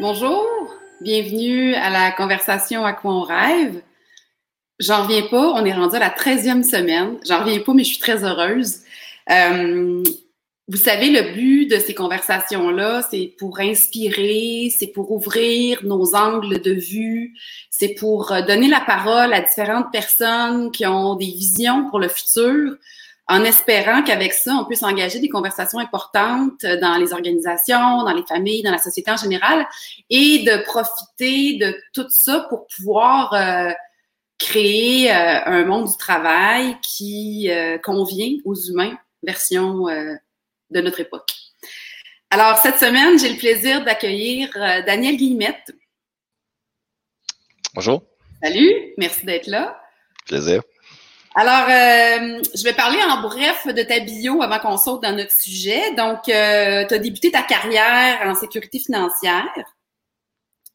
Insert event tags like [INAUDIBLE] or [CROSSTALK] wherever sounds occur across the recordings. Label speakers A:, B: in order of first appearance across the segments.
A: Bonjour, bienvenue à la conversation à quoi on rêve. J'en reviens pas, on est rendu à la 13e semaine. J'en reviens pas, mais je suis très heureuse. Euh, vous savez, le but de ces conversations-là, c'est pour inspirer, c'est pour ouvrir nos angles de vue, c'est pour euh, donner la parole à différentes personnes qui ont des visions pour le futur, en espérant qu'avec ça, on puisse engager des conversations importantes dans les organisations, dans les familles, dans la société en général, et de profiter de tout ça pour pouvoir euh, créer euh, un monde du travail qui euh, convient aux humains, version de notre époque. Alors, cette semaine, j'ai le plaisir d'accueillir Daniel Guillemette.
B: Bonjour.
A: Salut, merci d'être là.
B: Plaisir.
A: Alors, euh, je vais parler en bref de ta bio avant qu'on saute dans notre sujet. Donc, euh, tu as débuté ta carrière en sécurité financière.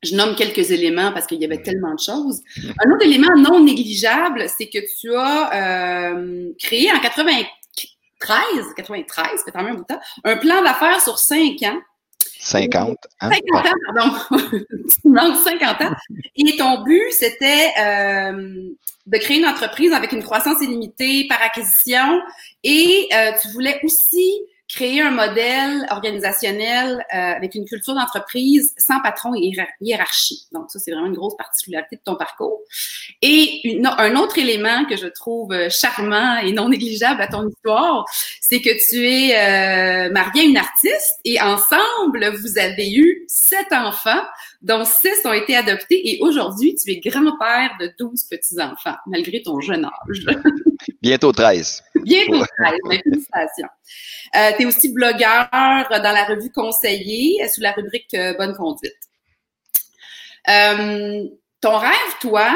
A: Je nomme quelques éléments parce qu'il y avait tellement de choses. Un autre élément non négligeable, c'est que tu as euh, créé en 93, 93, fait un bout de temps, un plan d'affaires sur cinq ans
B: 50.
A: Hein? 50 ans, pardon. [LAUGHS] tu 50 ans. Et ton but, c'était euh, de créer une entreprise avec une croissance illimitée par acquisition et euh, tu voulais aussi créer un modèle organisationnel euh, avec une culture d'entreprise sans patron et hiérarchie. Donc ça, c'est vraiment une grosse particularité de ton parcours. Et un autre élément que je trouve charmant et non négligeable à ton histoire, c'est que tu es euh, marié à une artiste et ensemble, vous avez eu sept enfants, dont six ont été adoptés et aujourd'hui, tu es grand-père de douze petits-enfants, malgré ton jeune âge. [LAUGHS]
B: Bientôt 13.
A: Bientôt 13, félicitations. Euh, tu es aussi blogueur dans la revue Conseiller sous la rubrique euh, Bonne conduite. Euh, ton rêve, toi,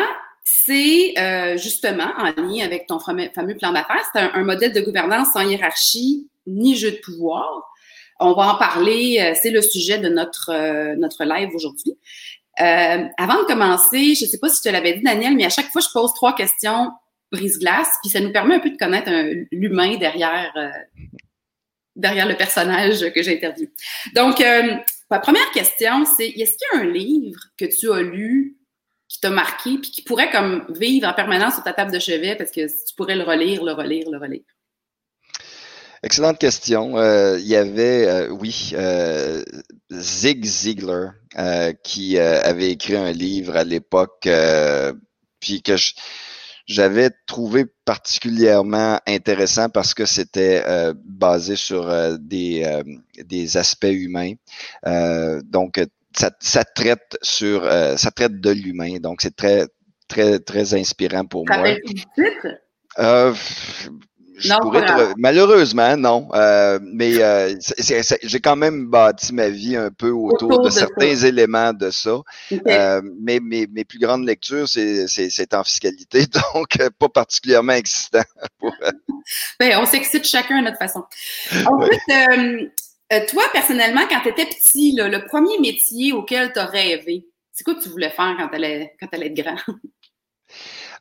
A: c'est euh, justement en lien avec ton fameux, plan d'affaires, c'est un, modèle de gouvernance sans hiérarchie ni jeu de pouvoir. On va en parler, c'est le sujet de notre, notre live aujourd'hui. avant de commencer, je ne sais pas si je te l'avais dit, Daniel, mais à chaque fois, je pose trois questions brise-glace, puis ça nous permet un peu de connaître l'humain derrière, euh, derrière le personnage que j'ai interviewé. Donc, euh, ma première question, c'est est-ce qu'il y a un livre que tu as lu qui t'a marqué, puis qui pourrait comme vivre en permanence sur ta table de chevet parce que tu pourrais le relire, le relire, le relire?
B: Excellente question. Euh, il y avait, oui, Zig Ziglar qui avait écrit un livre à l'époque, puis que je, j'avais trouvé particulièrement intéressant parce que c'était euh, basé sur euh, des, euh, des aspects humains. donc, ça, ça, traite sur ça traite de l'humain. Donc, c'est très, très, très inspirant pour moi. Euh, malheureusement, non. Euh, mais euh, j'ai quand même bâti ma vie un peu autour, de, certains éléments de ça. Euh, mais mes, mes, plus grandes lectures, c'est en fiscalité, [LAUGHS] donc pas particulièrement excitant. [LAUGHS]
A: ben, on s'excite chacun à notre façon. En fait, toi, personnellement, quand tu étais petit, le premier métier auquel tu as rêvé, c'est quoi que tu voulais faire quand tu allais, quand allais être grand?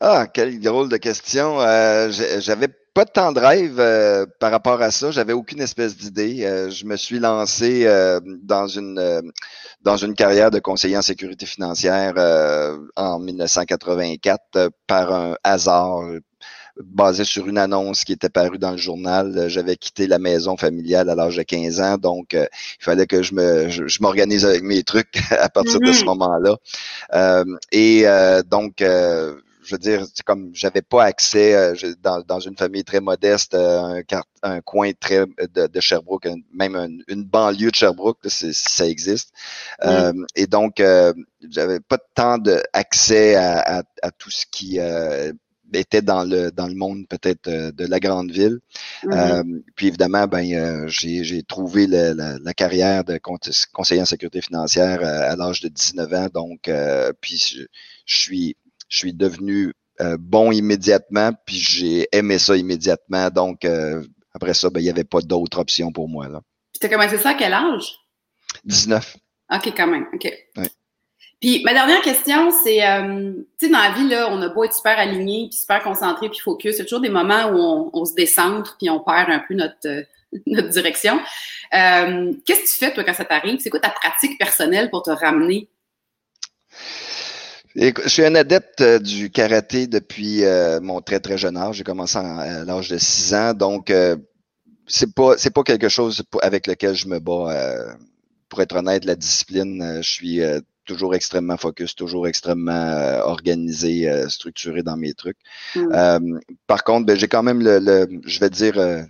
B: Ah, quelle drôle de question. J'avais pas de temps de rêve euh, par rapport à ça. J'avais aucune espèce d'idée. Euh, je me suis lancé euh, dans une dans une carrière de conseiller en sécurité financière en 1984 par un hasard basé sur une annonce qui était parue dans le journal. J'avais quitté la maison familiale à l'âge de 15 ans, donc il fallait que je me je, m'organise avec mes trucs [LAUGHS] à partir de ce mm-hmm. moment-là. et donc je veux dire, comme j'avais pas accès euh, dans, dans, une famille très modeste, euh, un, un coin très de, de Sherbrooke, même une banlieue de Sherbrooke, si ça existe. Euh, et donc, j'avais pas tant d'accès à, à, à, tout ce qui était dans le dans le monde peut-être de la grande ville. Mm-hmm. puis évidemment, ben j'ai trouvé la, la, carrière de conseiller en sécurité financière à, l'âge de 19 ans. Donc, puis je, je suis je suis devenu euh, bon immédiatement, puis j'ai aimé ça immédiatement. Donc, euh, après ça, ben, il n'y avait pas d'autre option pour moi. Là.
A: Puis tu as commencé ça à quel âge?
B: 19.
A: OK, quand même. OK. Puis ma dernière question, c'est, euh, tu sais, dans la vie, là, on a beau être super aligné, puis super concentré, puis focus. Il y a toujours des moments où on, se décentre, puis on perd un peu notre, [LAUGHS] notre direction. Qu'est-ce que tu fais, toi, quand ça t'arrive? C'est quoi ta pratique personnelle pour te ramener?
B: Je suis un adepte euh, du karaté depuis euh, mon très très jeune âge. J'ai commencé à l'âge de 6 ans, donc c'est pas c'est pas quelque chose avec lequel je me bats. pour être honnête, la discipline, je suis toujours extrêmement focus, toujours extrêmement organisé, structuré dans mes trucs. Mmh. par contre, ben, j'ai quand même le, je vais dire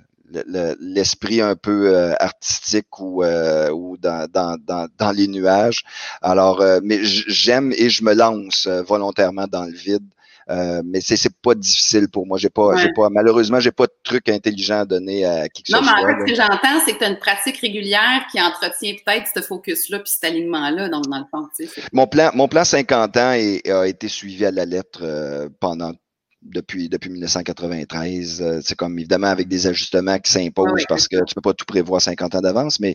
B: l'esprit un peu euh, artistique ou, euh, ou dans, dans, dans, dans, les nuages. Alors, euh, mais j'aime et je me lance volontairement dans le vide. mais c'est c'est pas difficile pour moi. J'ai pas, j'ai pas, malheureusement, j'ai pas de truc intelligent à donner à qui que ce soit.
A: Non, mais en fait, ce que j'entends, c'est que tu as une pratique régulière qui entretient peut-être ce focus-là puis cet alignement-là dans, dans le fond. Tu sais,
B: mon plan, mon plan 50 ans est, a été suivi à la lettre pendant depuis, depuis 1993. Euh, c'est comme évidemment avec des ajustements qui s'imposent parce que tu peux pas tout prévoir 50 ans d'avance, mais,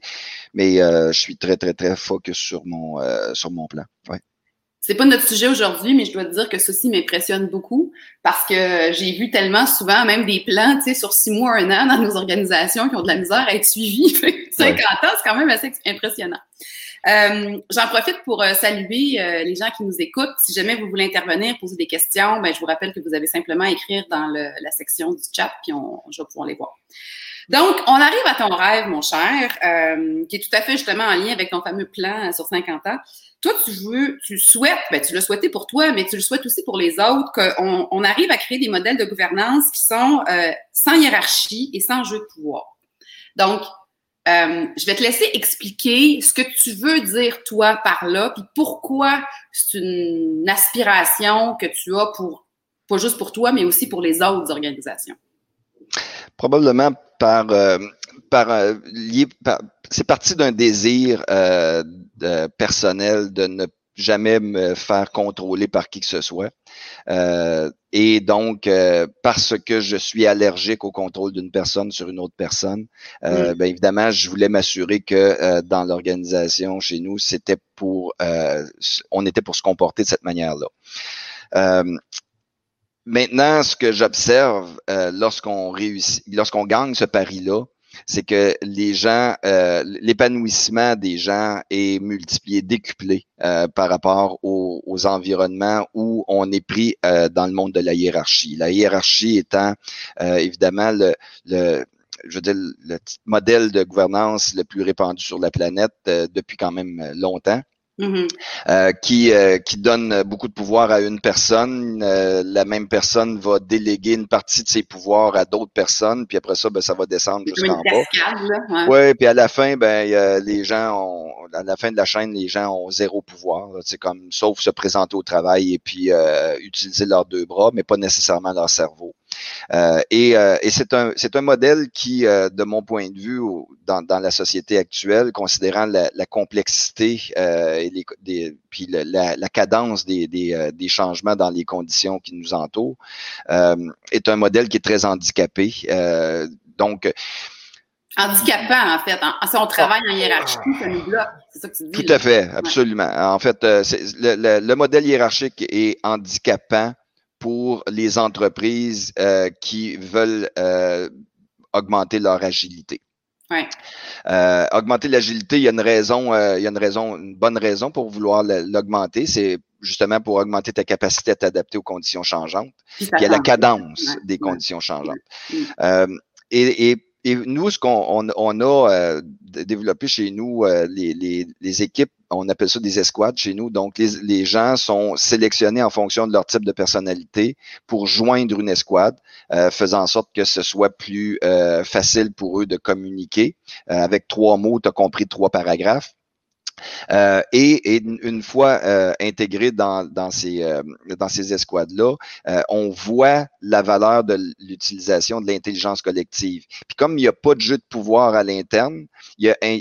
B: mais euh, je suis très, très, très focus sur mon, euh, sur mon plan. Ouais.
A: C'est pas notre sujet aujourd'hui, mais je dois te dire que ceci m'impressionne beaucoup parce que j'ai vu tellement souvent même des plans, tu sais, sur six mois, un an dans nos organisations qui ont de la misère à être suivis. [LAUGHS] 50 ans, c'est quand même assez impressionnant. Euh, j'en profite pour euh, saluer euh, les gens qui nous écoutent. Si jamais vous voulez intervenir, poser des questions, ben, je vous rappelle que vous avez simplement à écrire dans la section du chat, puis on, je vais pouvoir les voir. Donc, on arrive à ton rêve, mon cher, qui est tout à fait justement en lien avec ton fameux plan sur 50 ans. Toi, tu veux, tu souhaites, ben, tu l'as souhaité pour toi, mais tu le souhaites aussi pour les autres, qu'on on arrive à créer des modèles de gouvernance qui sont sans hiérarchie et sans jeu de pouvoir. Donc, euh, je vais te laisser expliquer ce que tu veux dire toi par là, puis pourquoi c'est une aspiration que tu as pour pas juste pour toi, mais aussi pour les autres organisations.
B: Probablement par, euh, par, euh, par c'est parti d'un désir personnel de ne jamais me faire contrôler par qui que ce soit. Euh, et donc, euh, parce que je suis allergique au contrôle d'une personne sur une autre personne, euh, bien évidemment, je voulais m'assurer que dans l'organisation chez nous, c'était pour, on était pour se comporter de cette manière-là. maintenant, ce que j'observe lorsqu'on réussit, lorsqu'on gagne ce pari-là, c'est que les gens, euh, l'épanouissement des gens est multiplié, décuplé euh, par rapport aux, environnements où on est pris euh, dans le monde de la hiérarchie. La hiérarchie étant évidemment le, le je veux dire, le modèle de gouvernance le plus répandu sur la planète depuis quand même longtemps. Mm-hmm. Euh, qui, euh, qui donne beaucoup de pouvoir à une personne. Euh, la même personne va déléguer une partie de ses pouvoirs à d'autres personnes, puis après ça, ben, ça va descendre jusqu'en bas. Oui, puis à la fin, ben, les gens ont, à la fin de la chaîne, les gens ont zéro pouvoir. C'est comme sauf se présenter au travail et puis utiliser leurs deux bras, mais pas nécessairement leur cerveau. Euh, et, euh, et c'est un, c'est un modèle qui, euh, de mon point de vue, dans, dans la société actuelle, considérant la, la complexité et les, des, puis la, la, cadence des, des, des, changements dans les conditions qui nous entourent, est un modèle qui est très handicapé. donc,
A: handicapant, en fait. Si on travaille en hiérarchie, ça nous bloque. C'est ça que tu
B: dis. Tout à fait, absolument. En fait, le, le, le, modèle hiérarchique est handicapant pour les entreprises euh, qui veulent euh, augmenter leur agilité.
A: Ouais.
B: Euh, augmenter l'agilité, il y a une raison, il y a une raison, une bonne raison pour vouloir l'augmenter, c'est justement pour augmenter ta capacité à t'adapter aux conditions changeantes, puis, à la cadence des conditions changeantes. et, et et nous, ce qu'on on, a euh, développé chez nous, euh, les, les, les, équipes, on appelle ça des escouades chez nous. Donc, les, les, gens sont sélectionnés en fonction de leur type de personnalité pour joindre une escouade, euh, faisant en sorte que ce soit plus facile pour eux de communiquer. avec trois mots, tu as compris trois paragraphes. Euh, et, une fois euh, intégré dans, dans ces, euh, dans ces escouades-là, on voit la valeur de l'utilisation de l'intelligence collective. Puis comme il n'y a pas de jeu de pouvoir à l'interne,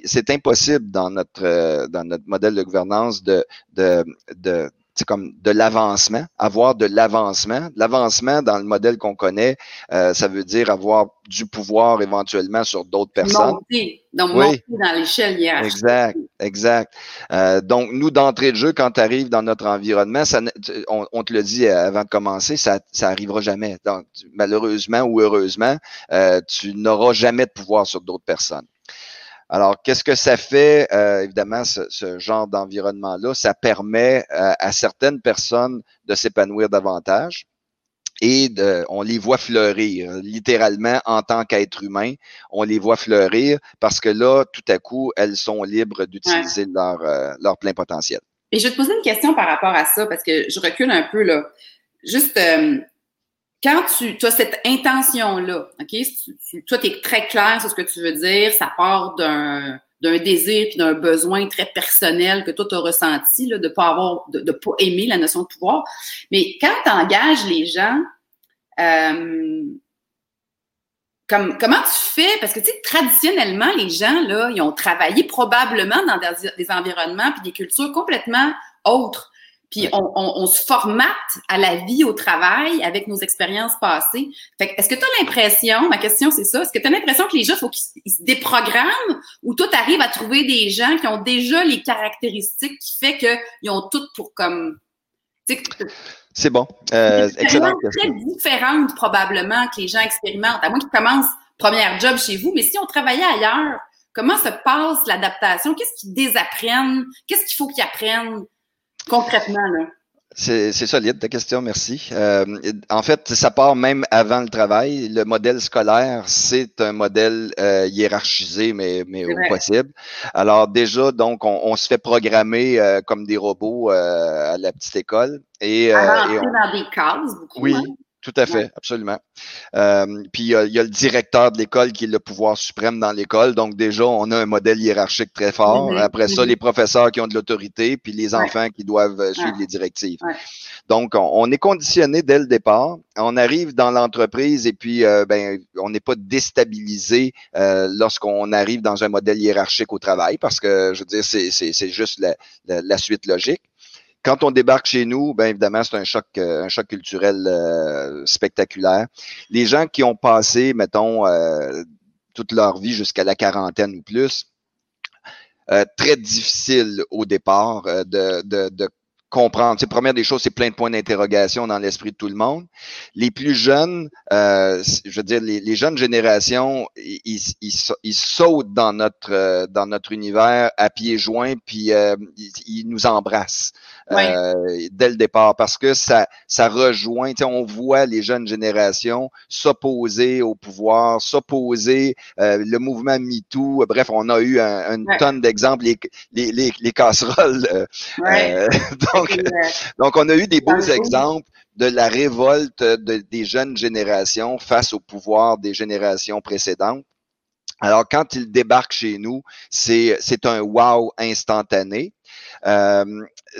B: c'est impossible dans notre, dans notre modèle de gouvernance de, de, de c'est comme de l'avancement, avoir de l'avancement. L'avancement dans le modèle qu'on connaît, euh, ça veut dire avoir du pouvoir éventuellement sur d'autres personnes.
A: Monter, donc monter dans l'échelle hiérarchique.
B: Exact, exact. Euh, donc, nous, d'entrée de jeu, quand tu arrives dans notre environnement, ça, on, te le dit avant de commencer, ça ça arrivera jamais. Donc, malheureusement ou heureusement, euh, tu n'auras jamais de pouvoir sur d'autres personnes. Alors, qu'est-ce que ça fait, euh, évidemment, ce, genre d'environnement-là? Ça permet euh, à certaines personnes de s'épanouir davantage et de, on les voit fleurir, littéralement en tant qu'être humain, on les voit fleurir parce que là, tout à coup, elles sont libres d'utiliser leur, euh, leur plein potentiel.
A: Et je vais te poser une question par rapport à ça parce que je recule un peu là. Juste, quand tu, as cette intention-là, OK? toi, tu es très clair sur ce que tu veux dire, ça part d'un désir puis d'un besoin très personnel que toi tu as ressenti là, de pas avoir de, pas aimer la notion de pouvoir mais quand tu engages les gens euh, comme, comment tu fais? Parce que tu sais traditionnellement les gens là ils ont travaillé probablement dans des, des environnements puis des cultures complètement autres puis on, se formate à la vie au travail avec nos expériences passées. Fait est-ce que tu as l'impression, ma question c'est ça, est-ce que tu as l'impression que les gens, faut qu'ils se déprogramment ou toi, tu arrives à trouver des gens qui ont déjà les caractéristiques qui fait qu'ils ont tout pour comme...
B: C'est bon. Euh, excellent.
A: très différente probablement que les gens expérimentent, à moins qu'ils commencent première job chez vous, mais si on travaillait ailleurs, comment se passe l'adaptation? Qu'est-ce qu'ils désapprennent? Qu'est-ce qu'il faut qu'ils apprennent? Concrètement, là.
B: C'est solide ta question, merci. Euh, en fait, ça part même avant le travail. Le modèle scolaire, c'est un modèle euh, hiérarchisé, mais, mais au possible. Alors déjà, donc, on, se fait programmer euh, comme des robots à la petite école.
A: Et,
B: on,
A: dans des cases, beaucoup.
B: Oui, hein? Tout à fait, absolument. Euh, puis il y, a, le directeur de l'école qui est le pouvoir suprême dans l'école. Donc déjà, on a un modèle hiérarchique très fort. Mm-hmm. Après ça, mm-hmm. les professeurs qui ont de l'autorité, puis les enfants qui doivent euh, suivre les directives. Donc, on, est conditionné dès le départ. On arrive dans l'entreprise et puis euh, ben, on n'est pas déstabilisé lorsqu'on arrive dans un modèle hiérarchique au travail parce que, je veux dire, c'est juste la, la suite logique. Quand on débarque chez nous, bien évidemment, c'est un choc, euh, un choc culturel euh, spectaculaire. Les gens qui ont passé, mettons, euh, toute leur vie jusqu'à la quarantaine ou plus, très difficile au départ de, de, de comprendre. C'est première des choses, c'est plein de points d'interrogation dans l'esprit de tout le monde. Les plus jeunes, euh, je veux dire, les, les jeunes générations, ils, ils, ils, sautent dans notre euh, dans notre univers à pieds joints, puis euh, ils, nous embrassent euh, dès le départ parce que ça ça rejoint. On voit les jeunes générations s'opposer au pouvoir, s'opposer le mouvement MeToo. Bref, on a eu un, une tonne d'exemples, les, les, les, les casseroles. [LAUGHS] donc, donc, on a eu des beaux exemples de la révolte des jeunes générations face au pouvoir des générations précédentes. Alors, quand ils débarquent chez nous, c'est un wow instantané. Euh,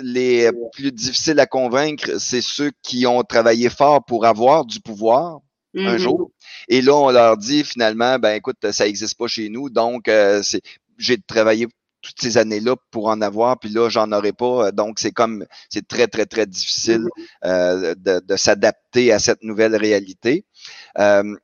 B: les plus difficiles à convaincre, c'est ceux qui ont travaillé fort pour avoir du pouvoir un mm-hmm. jour. Et là, on leur dit finalement, ben écoute, ça n'existe pas chez nous, donc euh, j'ai travaillé toutes ces années-là pour en avoir, puis là, j'en aurais pas. Donc, c'est comme, c'est très, très, très difficile mm-hmm. euh, de, de s'adapter à cette nouvelle réalité. Euh,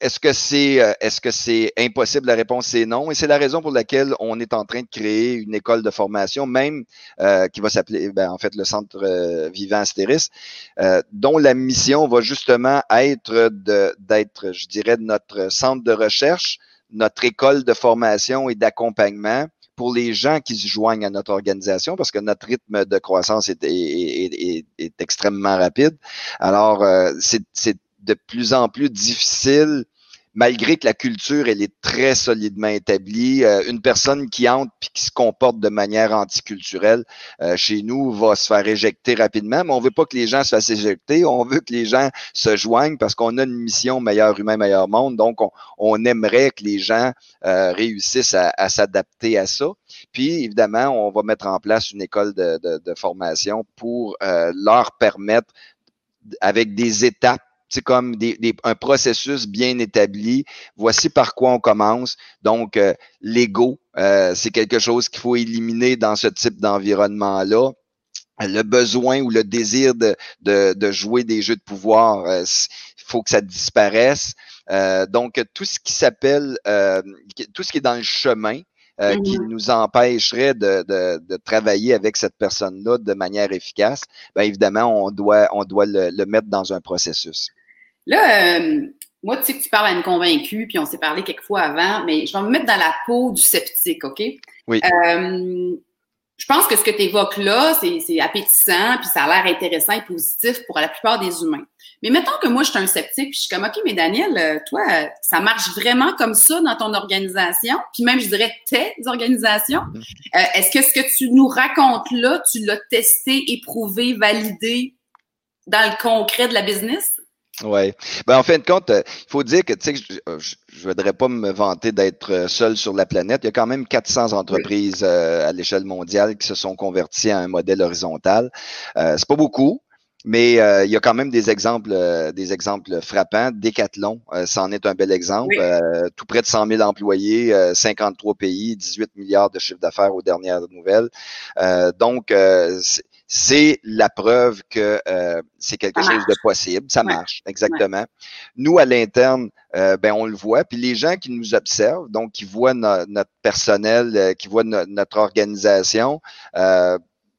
B: est-ce que c'est euh, est-ce que c'est impossible? La réponse c'est non. Et c'est la raison pour laquelle on est en train de créer une école de formation, même euh, qui va s'appeler ben, en fait le Centre euh, Vivant Astéris, dont la mission va justement être d'être, je dirais, notre centre de recherche, notre école de formation et d'accompagnement pour les gens qui se joignent à notre organisation, parce que notre rythme de croissance est, est, est, extrêmement rapide. Alors, euh, c'est de plus en plus difficile malgré que la culture, elle est très solidement établie, euh, une personne qui entre puis qui se comporte de manière anticulturelle euh, chez nous va se faire éjecter rapidement, mais on veut pas que les gens se fassent éjecter, on veut que les gens se joignent parce qu'on a une mission meilleur humain, meilleur monde, donc on, aimerait que les gens euh, réussissent à, s'adapter à ça. Puis évidemment, on va mettre en place une école de, de formation pour leur permettre avec des étapes c'est comme des, un processus bien établi. Voici par quoi on commence. Donc, euh, l'ego, euh, c'est quelque chose qu'il faut éliminer dans ce type d'environnement-là. le besoin ou le désir de, de, jouer des jeux de pouvoir, il faut que ça disparaisse. donc, tout ce qui s'appelle, tout ce qui est dans le chemin, qui mmh nous empêcherait de, de, de, travailler avec cette personne-là de manière efficace, bien évidemment, on doit, on doit le, le mettre dans un processus.
A: Là, euh, moi, tu sais que tu parles à une convaincue, puis on s'est parlé quelques fois avant, mais je vais me mettre dans la peau du sceptique, OK?
B: Oui.
A: Euh, je pense que ce que tu évoques là, c'est appétissant, puis ça a l'air intéressant et positif pour la plupart des humains. Mais mettons que moi, je suis un sceptique, puis je suis comme, OK, mais Daniel, euh, toi, ça marche vraiment comme ça dans ton organisation, puis même, je dirais, tes organisations? Mm-hmm. Est-ce que ce que tu nous racontes là, tu l'as testé, éprouvé, validé dans le concret de la business?
B: Oui. Ben, en fin de compte, euh, il faut dire que, tu sais, je ne voudrais pas me vanter d'être euh, seul sur la planète. Il y a quand même 400 entreprises euh, à l'échelle mondiale qui se sont converties à un modèle horizontal. Euh, c'est pas beaucoup. Mais il y a quand même des exemples, des exemples frappants. Decathlon, c'en est un bel exemple. tout près de 100 000 employés, 53 pays, 18 milliards de chiffre d'affaires aux dernières nouvelles. donc, c'est la preuve que euh, c'est quelque chose de possible. Ça marche, exactement. Nous, à l'interne, euh, ben, on le voit. Puis les gens qui nous observent, donc qui voient notre personnel, euh, qui voient notre organisation,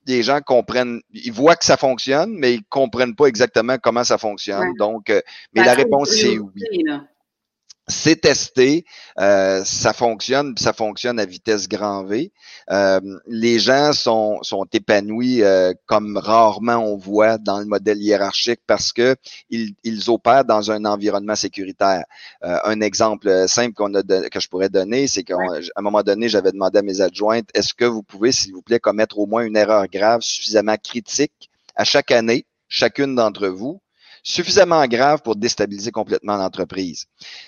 B: les gens comprennent, ils voient que ça fonctionne, mais ils comprennent pas exactement comment ça fonctionne. Donc, mais ben, la réponse, c'est oui c'est testé, euh, ça fonctionne, ça fonctionne à vitesse grand V. Euh, les gens sont, sont épanouis euh, comme rarement on voit dans le modèle hiérarchique parce que ils, ils opèrent dans un environnement sécuritaire. un exemple simple qu'on a que je pourrais donner, c'est qu'à un moment donné, j'avais demandé à mes adjointes, est-ce que vous pouvez, s'il vous plaît, commettre au moins une erreur grave suffisamment critique à chaque année, chacune d'entre vous, suffisamment grave pour déstabiliser complètement l'entreprise.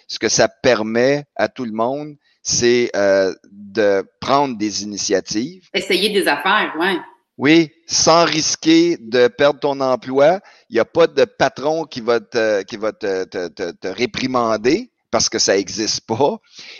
B: Ce que ça permet à tout le monde, c'est euh, de prendre des initiatives.
A: Essayer des affaires, oui.
B: Oui, sans risquer de perdre ton emploi. Il n'y a pas de patron qui va te, qui va te, te, te, réprimander parce que ça n'existe pas.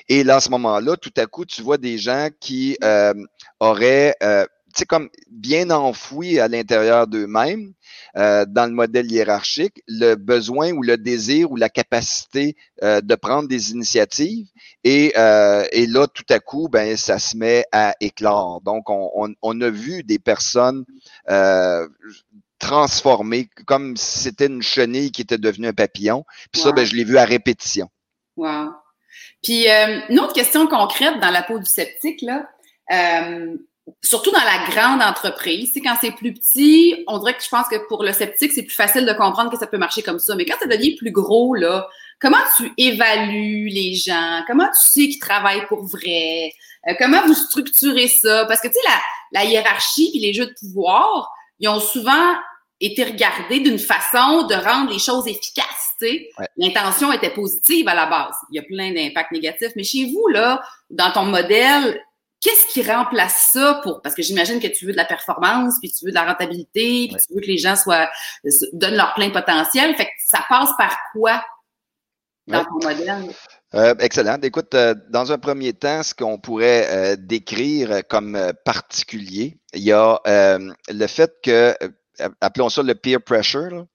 B: Et là, à ce moment-là, tout à coup, tu vois des gens qui euh, auraient euh, sais, comme bien enfoui à l'intérieur d'eux-mêmes, euh, dans le modèle hiérarchique, le besoin ou le désir ou la capacité euh, de prendre des initiatives. Et, euh, et, là, tout à coup, ben, ça se met à éclore. Donc, on, on, on a vu des personnes transformées, comme si c'était une chenille qui était devenue un papillon. Puis ça, ben, je l'ai vu à répétition.
A: Wow. Puis, une autre question concrète dans la peau du sceptique, là surtout dans la grande entreprise, c'est quand c'est plus petit, on dirait que je pense que pour le sceptique, c'est plus facile de comprendre que ça peut marcher comme ça. Mais quand ça devient plus gros, là, comment tu évalues les gens? Comment tu sais qu'ils travaillent pour vrai? Euh, comment vous structurez ça? Parce que, tu sais, la, la hiérarchie et les jeux de pouvoir, ils ont souvent été regardés d'une façon de rendre les choses efficaces. sais. L'intention était positive à la base. Il y a plein d'impacts négatifs. Mais chez vous, là, dans ton modèle, Qu'est-ce qui remplace ça pour parce que j'imagine que tu veux de la performance, puis tu veux de la rentabilité, puis tu veux que les gens soient donnent leur plein potentiel. Fait que ça passe par quoi dans ton modèle?
B: Euh, excellent. Écoute, euh, dans un premier temps, ce qu'on pourrait euh, décrire comme particulier, il y a le fait que, appelons ça le peer pressure.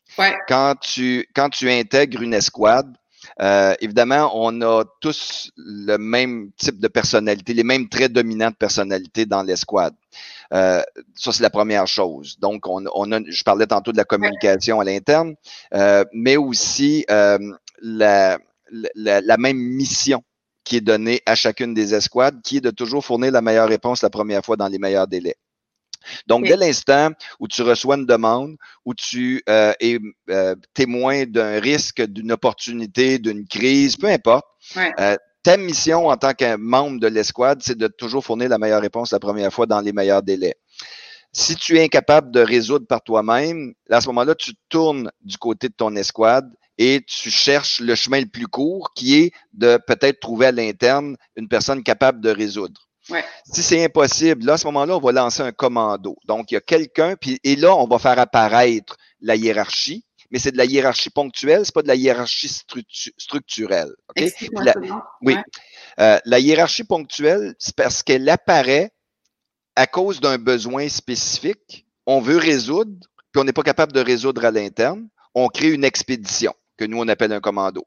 B: Quand tu quand tu intègres une escouade, euh, évidemment, on a tous le même type de personnalité, les mêmes traits dominants de personnalité dans l'escouade. Euh, ça, c'est la première chose. Donc, on, on, a, je parlais tantôt de la communication à l'interne, euh, mais aussi euh, la, la, la, même mission qui est donnée à chacune des escouades, qui est de toujours fournir la meilleure réponse la première fois dans les meilleurs délais. Donc, dès l'instant où tu reçois une demande, où tu euh, es euh, témoin d'un risque, d'une opportunité, d'une crise, peu importe, euh, ta mission en tant que membre de l'escouade, c'est de toujours fournir la meilleure réponse la première fois dans les meilleurs délais. Si tu es incapable de résoudre par toi-même, à ce moment-là, tu tournes du côté de ton escouade et tu cherches le chemin le plus court qui est de peut-être trouver à l'interne une personne capable de résoudre. Si c'est impossible, là, à ce moment-là, on va lancer un commando. Donc, il y a quelqu'un, puis et là, on va faire apparaître la hiérarchie, mais c'est de la hiérarchie ponctuelle, c'est pas de la hiérarchie structurelle. oui. Euh, la hiérarchie ponctuelle, c'est parce qu'elle apparaît à cause d'un besoin spécifique on veut résoudre, puis on n'est pas capable de résoudre à l'interne, on crée une expédition, que nous, on appelle un commando.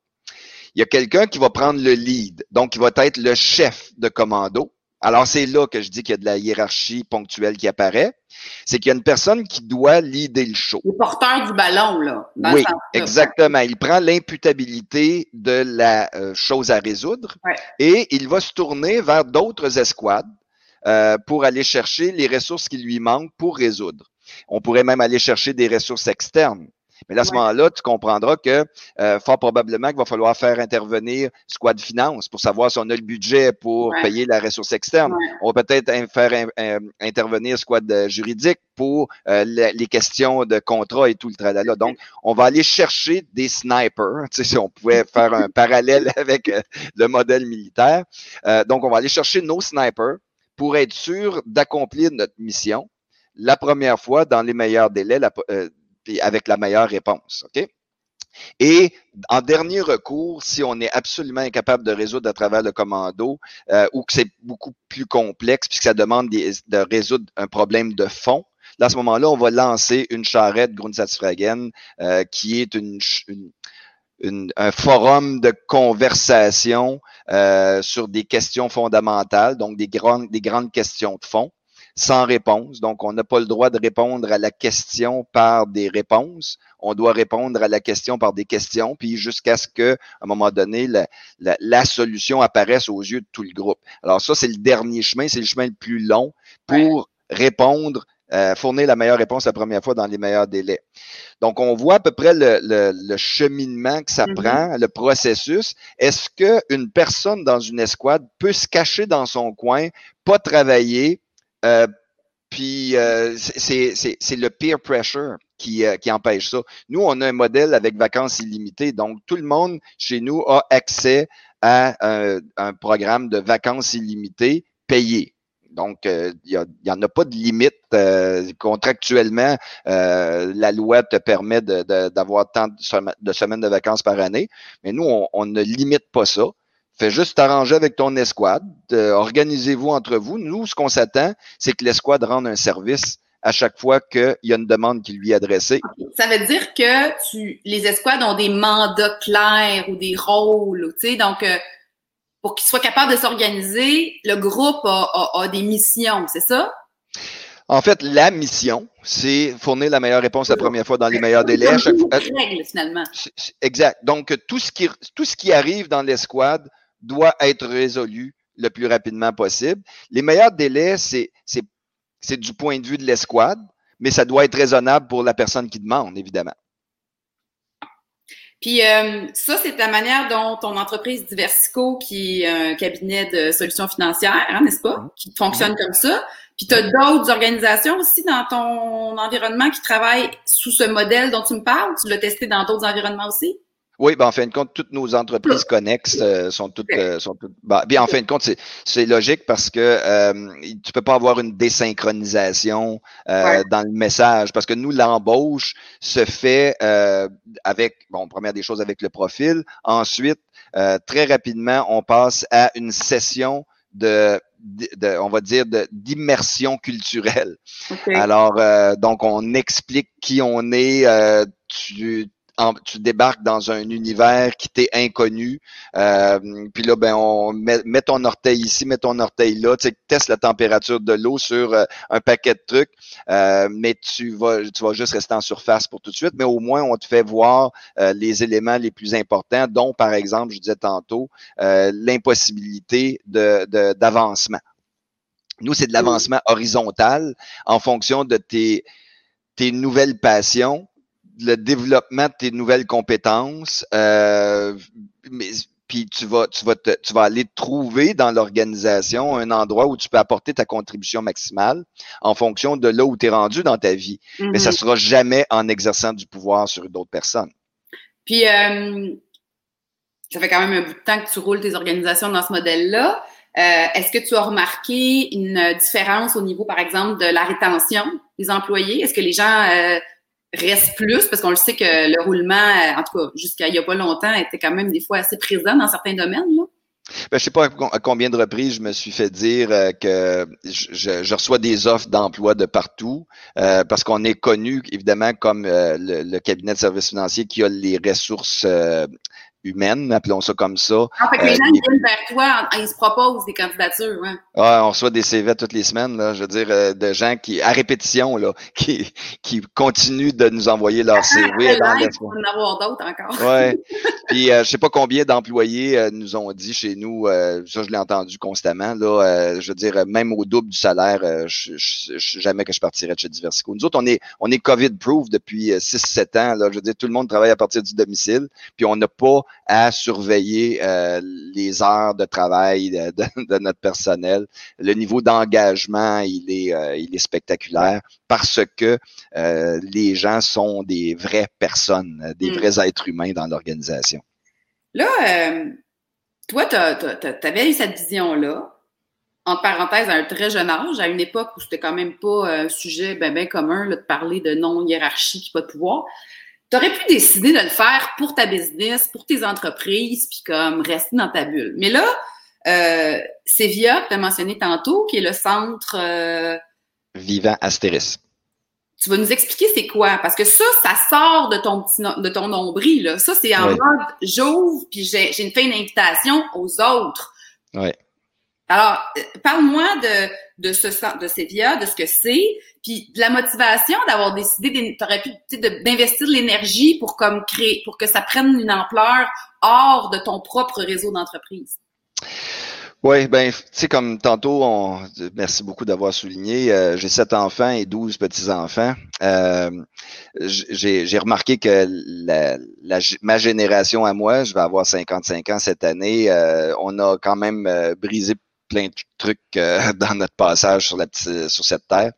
B: Il y a quelqu'un qui va prendre le lead, donc il va être le chef de commando. Alors, c'est là que je dis qu'il y a de la hiérarchie ponctuelle qui apparaît. C'est qu'il y a une personne qui doit leader le show.
A: Le porteur du ballon, là.
B: oui, exactement. Il prend l'imputabilité de la euh, chose à résoudre et il va se tourner vers d'autres escouades euh, pour aller chercher les ressources qui lui manquent pour résoudre. On pourrait même aller chercher des ressources externes. Mais là, à ce moment-là, tu comprendras que euh, fort probablement qu'il va falloir faire intervenir Squad Finance pour savoir si on a le budget pour payer la ressource externe. On va peut-être faire intervenir Squad euh, juridique pour euh, les questions de contrat et tout le tralala. Donc, on va aller chercher des snipers, tu sais, si on pouvait [LAUGHS] faire un parallèle [LAUGHS] avec le modèle militaire. donc, on va aller chercher nos snipers pour être sûr d'accomplir notre mission la première fois dans les meilleurs délais, la, avec la meilleure réponse. OK? Et en dernier recours, si on est absolument incapable de résoudre à travers le commando euh, ou que c'est beaucoup plus complexe puisque ça demande de résoudre un problème de fond, là, à ce moment-là, on va lancer une charrette Grundsatzfragen euh, qui est une, une, un forum de conversation euh, sur des questions fondamentales, donc des grandes, des grandes questions de fond sans réponse. Donc, on n'a pas le droit de répondre à la question par des réponses. On doit répondre à la question par des questions, puis jusqu'à ce que, à un moment donné, la, la, solution apparaisse aux yeux de tout le groupe. Alors, ça, c'est le dernier chemin, c'est le chemin le plus long pour répondre euh, fournir la meilleure réponse la première fois dans les meilleurs délais. Donc, on voit à peu près le, le, le cheminement que ça mm-hmm. prend, le processus. Est-ce qu'une personne dans une escouade peut se cacher dans son coin, pas travailler, euh, puis euh, c'est le peer pressure qui, euh, qui empêche ça. Nous, on a un modèle avec vacances illimitées. Donc, tout le monde chez nous a accès à un, programme de vacances illimitées payé. Donc, il n'y en a pas de limite. contractuellement, la loi te permet d'avoir de, tant de, semaines de vacances par année, mais nous, on, on ne limite pas ça. Fais juste t'arranger avec ton escouade. Euh, organisez-vous entre vous. Nous, ce qu'on s'attend, c'est que l'escouade rende un service à chaque fois qu'il y a une demande qui lui est adressée.
A: Ça veut dire que tu, les escouades ont des mandats clairs ou des rôles, tu sais, donc euh, pour qu'ils soient capables de s'organiser, le groupe a, des missions, c'est ça?
B: En fait, la mission, c'est fournir la meilleure réponse la première fois dans les meilleurs délais. À chaque fois. finalement. Exact. Donc, tout ce qui, tout ce qui arrive dans l'escouade doit être résolu le plus rapidement possible. Les meilleurs délais, c'est, c'est, du point de vue de l'escouade, mais ça doit être raisonnable pour la personne qui demande, évidemment.
A: Puis euh, ça, c'est la manière dont ton entreprise Diversico, qui est un cabinet de solutions financières, hein, n'est-ce pas, qui fonctionne comme ça. Puis tu as d'autres organisations aussi dans ton environnement qui travaillent sous ce modèle dont tu me parles. Tu l'as testé dans d'autres environnements aussi?
B: Oui, ben en fin de compte, toutes nos entreprises connexes euh, sont toutes, euh, sont toutes. Ben, bien, en fin de compte, c'est logique parce que euh, tu peux pas avoir une désynchronisation euh, dans le message parce que nous, l'embauche se fait avec, bon, première des choses avec le profil. Ensuite, très rapidement, on passe à une session de, de, on va dire, d'immersion culturelle. Alors, donc, on explique qui on est. tu, tu débarques dans un univers qui t'est inconnu. Euh, puis là, ben, on met, ton orteil ici, met ton orteil là. Tu sais, teste la température de l'eau sur euh, un paquet de trucs, euh, mais tu vas, tu vas juste rester en surface pour tout de suite. Mais au moins, on te fait voir les éléments les plus importants, dont, par exemple, je disais tantôt, l'impossibilité de, d'avancement. Nous, c'est de l'avancement horizontal en fonction de tes, tes nouvelles passions, le développement de tes nouvelles compétences, euh, mais, puis tu vas, tu vas, tu vas aller trouver dans l'organisation un endroit où tu peux apporter ta contribution maximale en fonction de là où tu es rendu dans ta vie. Mais ça mm-hmm. sera jamais en exerçant du pouvoir sur d'autres personnes.
A: Puis, euh, ça fait quand même un bout de temps que tu roules tes organisations dans ce modèle-là. Euh, est-ce que tu as remarqué une différence au niveau, par exemple, de la rétention des employés? Est-ce que les gens euh, reste plus, parce qu'on le sait que le roulement, en tout cas, jusqu'à il n'y a pas longtemps, était quand même des fois assez présent dans certains domaines. Là.
B: Ben, je sais pas à combien de reprises je me suis fait dire euh, que je, reçois des offres d'emploi de partout euh, parce qu'on est connu évidemment comme euh, le, cabinet de services financiers qui a les ressources humaine, appelons ça comme ça.
A: Ah, fait que les euh, gens viennent vers toi, ils se proposent des candidatures, ouais.
B: Ouais, on reçoit des CV toutes les semaines, là, je veux dire, euh, de gens qui, à répétition, là, [LAUGHS] qui, qui continuent de nous envoyer leur CV.
A: dans il faut en avoir d'autres encore.
B: ouais. [LAUGHS] Puis, euh, je sais pas combien d'employés euh, nous ont dit chez nous, ça, je l'ai entendu constamment, là, je veux dire, même au double du salaire, je, je, jamais que je partirais de chez Diversico. Nous autres, on est, on est COVID-proof depuis 6-7 ans, là, je veux dire, tout le monde travaille à partir du domicile, puis on n'a pas à surveiller euh, les heures de travail [LAUGHS] de, notre personnel. Le niveau d'engagement, il est, euh, il est spectaculaire parce que euh, les gens sont des vraies personnes, des mm. vrais êtres humains dans l'organisation.
A: Là, toi, tu avais eu cette vision-là, en parenthèse, à un très jeune âge, à une époque où c'était quand même pas un sujet bien ben commun de parler de non-hiérarchie, pas de pouvoir tu aurais pu décider de le faire pour ta business, pour tes entreprises, puis comme rester dans ta bulle. Mais là, euh, c'est Via, que tu as mentionné tantôt, qui est le centre... Euh,
B: Vivant Astéris.
A: Tu vas nous expliquer c'est quoi? Parce que ça, ça sort de ton petit de ton nombril. Là. Ça, c'est en mode j'ouvre, puis j'ai une fin d'invitation aux autres.
B: Oui.
A: Alors, euh, parle-moi de, de ce de Sévia, de ce que c'est, puis de la motivation d'avoir décidé, d'investir de l'énergie pour comme créer, pour que ça prenne une ampleur hors de ton propre réseau d'entreprise.
B: Oui, ben, tu sais, comme tantôt, on, merci beaucoup d'avoir souligné. Euh, j'ai sept enfants et douze petits-enfants. Euh, j'ai remarqué que la, ma génération à moi, je vais avoir 55 ans cette année, on a quand même brisé plein de trucs euh, [LAUGHS] dans notre passage sur, la sur cette terre.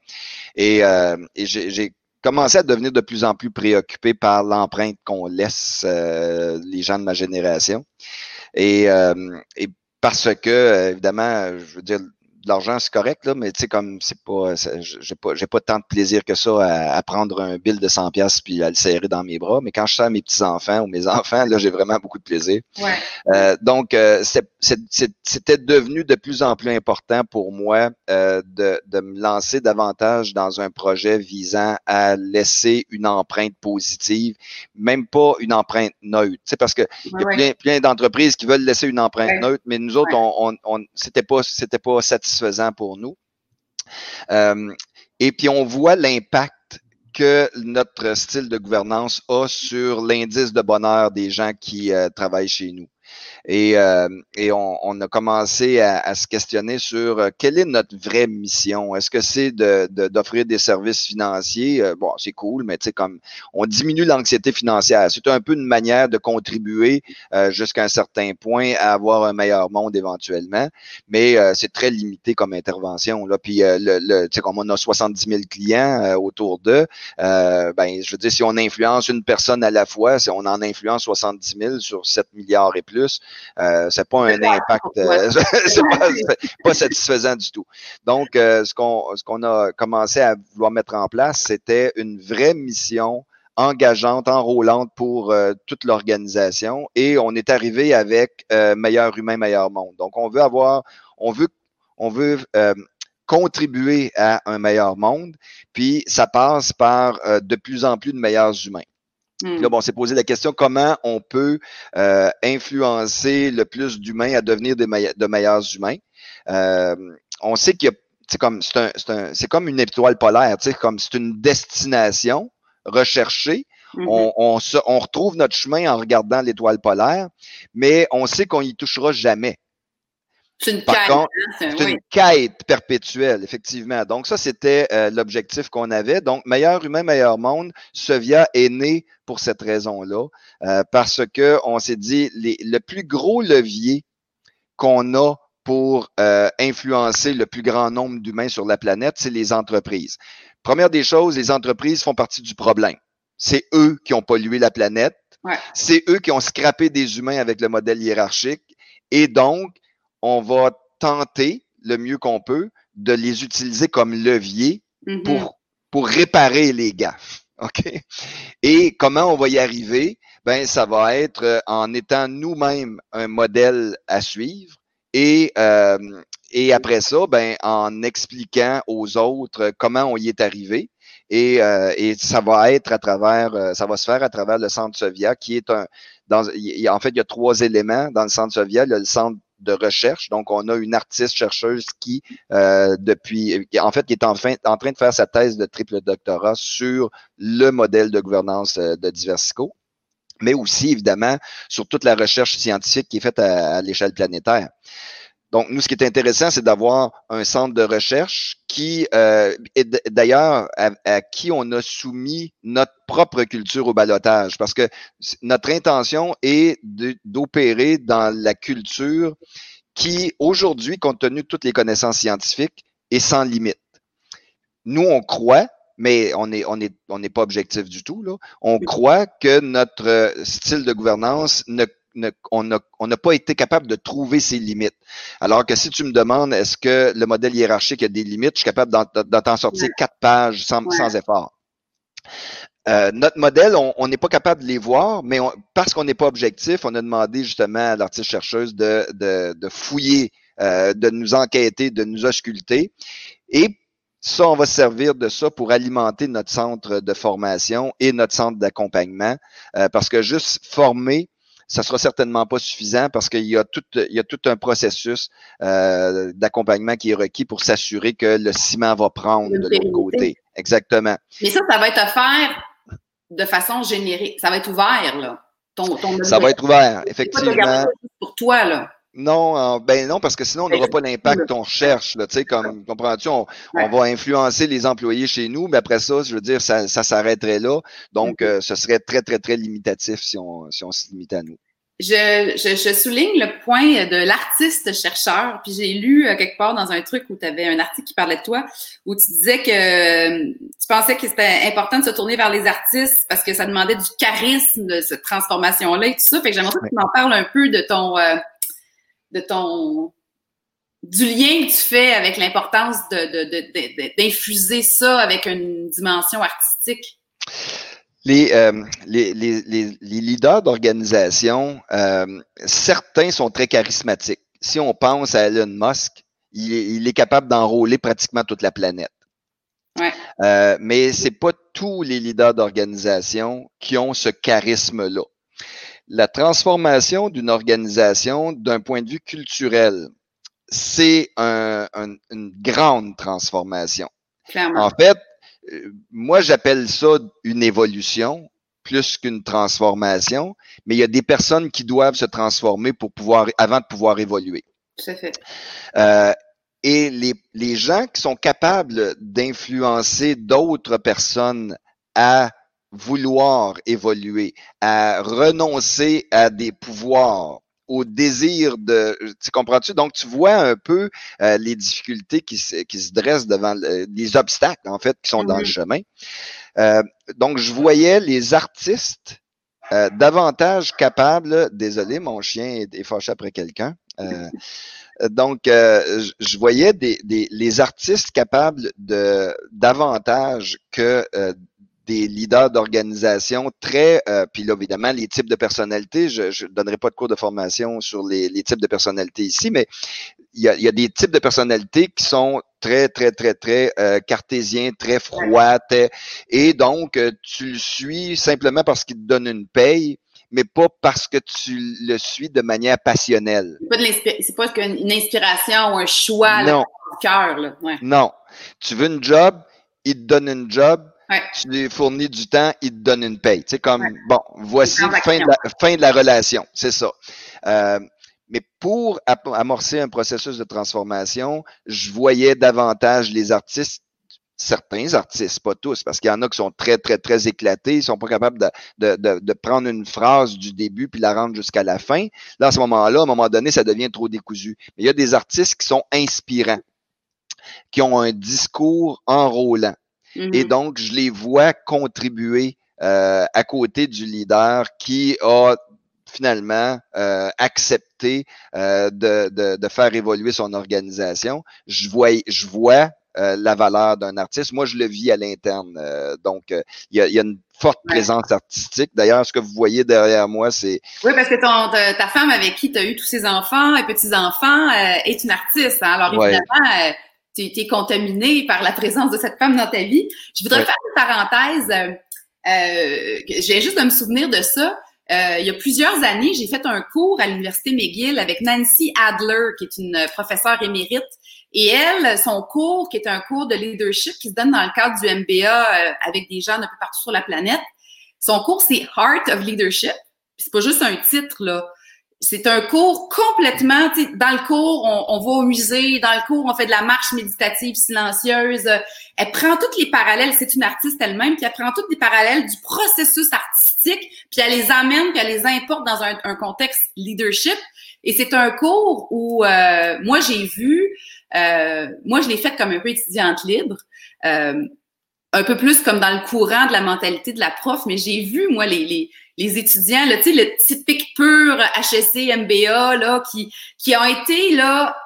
B: Et, euh, j'ai commencé à devenir de plus en plus préoccupé par l'empreinte qu'on laisse euh, les gens de ma génération. Et, et parce que, évidemment, je veux dire, l'argent, c'est correct, là, mais tu sais, comme c'est pas, j'ai pas, j'ai pas tant de plaisir que ça à, prendre un bill de 100 pièces puis à le serrer dans mes bras. Mais quand je sers mes petits enfants ou mes [LAUGHS] enfants, là, j'ai vraiment beaucoup de plaisir.
A: Ouais.
B: Euh, donc, euh, c'était devenu de plus en plus important pour moi euh, de, de me lancer davantage dans un projet visant à laisser une empreinte positive, même pas une empreinte neutre. Tu sais, parce que il y a plein, plein d'entreprises qui veulent laisser une empreinte neutre, mais nous autres, on, on, on c'était pas, c'était pas satisfaisant pour nous. Euh, et puis on voit l'impact que notre style de gouvernance a sur l'indice de bonheur des gens qui euh, travaillent chez nous. Et, euh, et on, on, a commencé à, à, se questionner sur euh, quelle est notre vraie mission? Est-ce que c'est d'offrir de, des services financiers? Euh, bon, c'est cool, mais tu sais, comme on diminue l'anxiété financière. C'est un peu une manière de contribuer euh, jusqu'à un certain point à avoir un meilleur monde éventuellement, mais c'est très limité comme intervention. Là. Puis, le, le tu sais, comme on a 70 000 clients autour d'eux, ben, je veux dire, si on influence une personne à la fois, si on en influence 70 000 sur 7 milliards et plus, euh, c'est pas un impact, euh, [LAUGHS] c'est pas, satisfaisant du tout. Donc, euh, ce qu'on ce qu'on a commencé à vouloir mettre en place, c'était une vraie mission engageante, enrôlante pour euh, toute l'organisation. Et on est arrivé avec meilleur humain, meilleur monde. Donc, on veut avoir, on veut, on veut contribuer à un meilleur monde. Puis, ça passe par de plus en plus de meilleurs humains. Là, hmm. bon, on s'est posé la question comment on peut euh, influencer le plus d'humains à devenir des de meilleurs humains? Euh, on sait qu'il y a, c'est comme, c'est un, un, comme une étoile polaire, tu sais, comme c'est une destination recherchée. Mm-hmm. On, on, se, on retrouve notre chemin en regardant l'étoile polaire, mais on sait qu'on y touchera jamais.
A: C'est une, quête, hein,
B: c'est une quête perpétuelle, effectivement. Donc, ça, c'était euh, l'objectif qu'on avait. Donc, meilleur humain, meilleur monde, Sevia est né pour cette raison-là, euh, parce que on s'est dit, les, le plus gros levier qu'on a pour euh, influencer le plus grand nombre d'humains sur la planète, c'est les entreprises. Première des choses, les entreprises font partie du problème. C'est eux qui ont pollué la planète. C'est eux qui ont scrappé des humains avec le modèle hiérarchique. Et donc, on va tenter le mieux qu'on peut de les utiliser comme levier mm-hmm. pour, pour réparer les gaffes. [LAUGHS] OK? Et comment on va y arriver? Ben, ça va être euh, en étant nous-mêmes un modèle à suivre, et, euh, et après ça, ben, en expliquant aux autres comment on y est arrivé. Et, euh, et ça va être à travers, euh, ça va se faire à travers le centre Sovia, qui est un, dans, en fait, il y a trois éléments dans le centre Sovia. Il y a le centre de recherche. Donc, on a une artiste chercheuse qui, euh, depuis, en fait, qui est en, en train de faire sa thèse de triple doctorat sur le modèle de gouvernance de Diversico mais aussi, évidemment, sur toute la recherche scientifique qui est faite à l'échelle planétaire. Donc, nous, ce qui est intéressant, c'est d'avoir un centre de recherche qui, euh, d'ailleurs, à, qui on a soumis notre propre culture au balotage, parce que notre intention est d'opérer dans la culture qui, aujourd'hui, compte tenu de toutes les connaissances scientifiques, est sans limite. Nous, on croit, mais on n'est on est, on n'est pas objectif du tout. Là. On croit que notre style de gouvernance ne on n'a pas été capable de trouver ses limites. Alors que si tu me demandes est-ce que le modèle hiérarchique a des limites, je suis capable d'en t'en sortir quatre pages sans, sans effort. Euh, notre modèle, on n'est pas capable de les voir, mais parce qu'on n'est pas objectif, on a demandé justement à l'artiste chercheuse de, de, de fouiller, euh, de nous enquêter, de nous ausculter. Et ça, on va se servir de ça pour alimenter notre centre de formation et notre centre d'accompagnement, euh, parce que juste former, ça sera certainement pas suffisant parce qu'il y a tout, il y a tout un processus euh, d'accompagnement qui est requis pour s'assurer que le ciment va prendre de l'autre côté. Exactement.
A: Mais ça, ça va être offert de façon générique. Ça va être ouvert, là.
B: Ton, ça va être ouvert, effectivement.
A: Pour toi, là.
B: Non, ben non, parce que sinon, on n'aura pas l'impact qu'on cherche. Tu sais, comme comprends-tu, on, va influencer les employés chez nous, mais après ça, je veux dire, ça, ça s'arrêterait là. Donc, mm-hmm. euh, ce serait très, très, très limitatif si on, si on se limitait à nous.
A: Je, je, je, souligne le point de l'artiste chercheur. Puis j'ai lu euh, quelque part dans un truc où tu avais un article qui parlait de toi, où tu disais que euh, tu pensais que c'était important de se tourner vers les artistes parce que ça demandait du charisme de cette transformation-là et tout ça. Fait que j'aimerais que tu m'en parles un peu de ton de ton du lien que tu fais avec l'importance d'infuser de, de, ça avec une dimension artistique?
B: Les, euh, les, les, les, leaders d'organisation, euh, certains sont très charismatiques. Si on pense à Elon Musk, il est, il est capable d'enrôler pratiquement toute la planète.
A: Ouais.
B: Euh, mais c'est pas tous les leaders d'organisation qui ont ce charisme-là la transformation d'une organisation d'un point de vue culturel, c'est une grande transformation. En fait, euh, moi, j'appelle ça une évolution plus qu'une transformation, mais il y a des personnes qui doivent se transformer pour pouvoir, avant de pouvoir évoluer.
A: Tout fait.
B: Euh, et les, les gens qui sont capables d'influencer d'autres personnes à vouloir évoluer, à renoncer à des pouvoirs, au désir de... Tu comprends-tu? Donc, tu vois un peu euh, les difficultés qui se, qui se dressent devant les obstacles, en fait, qui sont dans le mm-hmm. chemin. Euh, donc, je voyais les artistes euh, davantage capables... Désolé, mon chien est, fâché après quelqu'un. donc, je voyais des, des, les artistes capables de davantage que des leaders d'organisation très, euh, puis là, évidemment, les types de personnalités, je ne donnerai pas de cours de formation sur les, types de personnalités ici, mais il y, a, des types de personnalités qui sont très, très, très, très euh, cartésiens, très froids, et donc, euh, tu le suis simplement parce qu'il te donne une paye, mais pas parce que tu le suis de manière passionnelle.
A: C'est pas, pas une inspiration ou un choix non. cœur. Ouais.
B: Non. Tu veux une job, il te donne une job, tu lui fournis du temps, il te donne une paye. Tu sais, comme, bon, voici fin de, la, fin de la relation, c'est ça. Euh, mais pour amorcer un processus de transformation, je voyais davantage les artistes certains artistes, pas tous, parce qu'il y en a qui sont très, très, très éclatés, ils sont pas capables de, de, de, de prendre une phrase du début puis la rendre jusqu'à la fin. Là, à ce moment-là, à un moment donné, ça devient trop décousu. Mais il y a des artistes qui sont inspirants, qui ont un discours enrôlant. Et mm-hmm. donc, je les vois contribuer euh, à côté du leader qui a finalement euh, accepté euh, de, de, de, faire évoluer son organisation. Je vois, je vois la valeur d'un artiste. Moi, je le vis à l'interne. donc, il y, a, y, a, une forte présence artistique. D'ailleurs, ce que vous voyez derrière moi, c'est...
A: Oui, parce que ton, ta femme avec qui tu as eu tous ces enfants et petits-enfants est une artiste. Hein? Alors, évidemment tu es contaminé par la présence de cette femme dans ta vie. Je voudrais faire une parenthèse. Euh, euh, j'ai juste de me souvenir de ça. Euh, il y a plusieurs années, j'ai fait un cours à l'Université McGill avec Nancy Adler, qui est une professeure émérite. Et elle, son cours, qui est un cours de leadership qui se donne dans le cadre du MBA euh, avec des gens d'un peu partout sur la planète, son cours, c'est Heart of Leadership. C'est pas juste un titre, là c'est un cours complètement, dans le cours, on, on, va au musée, dans le cours, on fait de la marche méditative silencieuse. Elle prend toutes les parallèles, c'est une artiste elle-même, puis elle prend toutes les parallèles du processus artistique, puis elle les amène, puis elle les importe dans un, un contexte leadership. Et c'est un cours où euh, moi j'ai vu, euh, moi je l'ai fait comme un peu étudiante libre. Euh, un peu plus comme dans le courant de la mentalité de la prof, mais j'ai vu, moi, les, les, les étudiants, là, tu sais, le typique pur HSC, MBA, là, qui, qui ont été, là,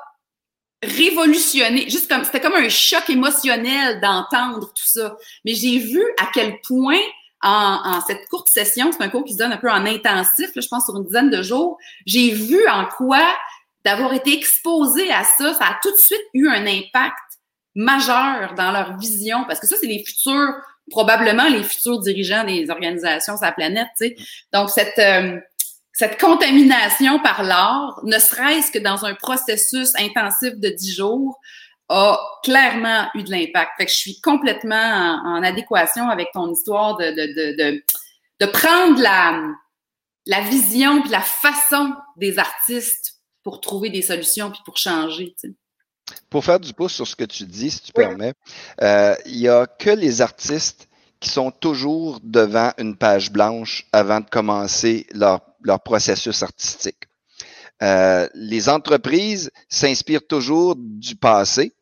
A: révolutionnés. Juste comme, c'était comme un choc émotionnel d'entendre tout ça. Mais j'ai vu à quel point, en, en cette courte session, c'est un cours qui se donne un peu en intensif, là, je pense sur une dizaine de jours, j'ai vu en quoi d'avoir été exposé à ça, ça a tout de suite eu un impact majeur dans leur vision, parce que ça, c'est les futurs, probablement les futurs dirigeants des organisations sur la planète. Tu sais. Donc, cette, euh, cette contamination par l'art, ne serait-ce que dans un processus intensif de dix jours, a clairement eu de l'impact. Fait que je suis complètement en, adéquation avec ton histoire de, de, de, de, prendre la, la vision puis la façon des artistes pour trouver des solutions puis pour changer.
B: Pour faire du pouce sur ce que tu dis, si tu permets, euh, il n'y a que les artistes qui sont toujours devant une page blanche avant de commencer leur, leur processus artistique. Euh, les entreprises s'inspirent toujours du passé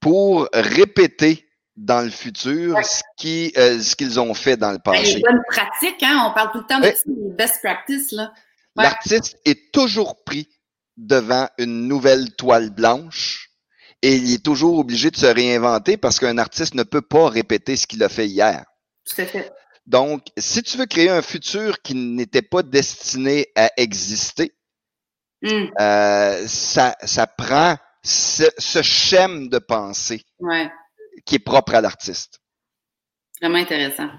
B: pour répéter dans le futur ce qui euh, ce qu'ils ont fait dans le passé.
A: Les bonnes pratiques, hein? on parle tout le temps de best practice.
B: L'artiste est toujours pris devant une nouvelle toile blanche et il est toujours obligé de se réinventer parce qu'un artiste ne peut pas répéter ce qu'il a fait hier.
A: Tout à fait.
B: Donc, si tu veux créer un futur qui n'était pas destiné à exister, hmm. euh, ça, ça prend ce, ce schème de pensée qui est propre à l'artiste.
A: Vraiment intéressant.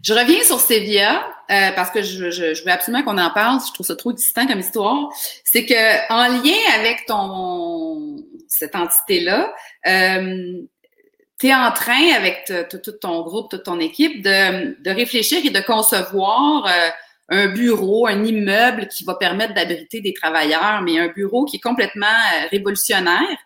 A: Je reviens sur Sevilla euh, parce que je, je, je, veux absolument qu'on en parle. Je trouve ça trop distinct comme histoire. C'est que en lien avec ton cette entité-là, euh, tu es en train avec tout ton groupe, toute ton équipe de, réfléchir et de concevoir euh, un bureau, un immeuble qui va permettre d'abriter des travailleurs, mais un bureau qui est complètement euh, révolutionnaire.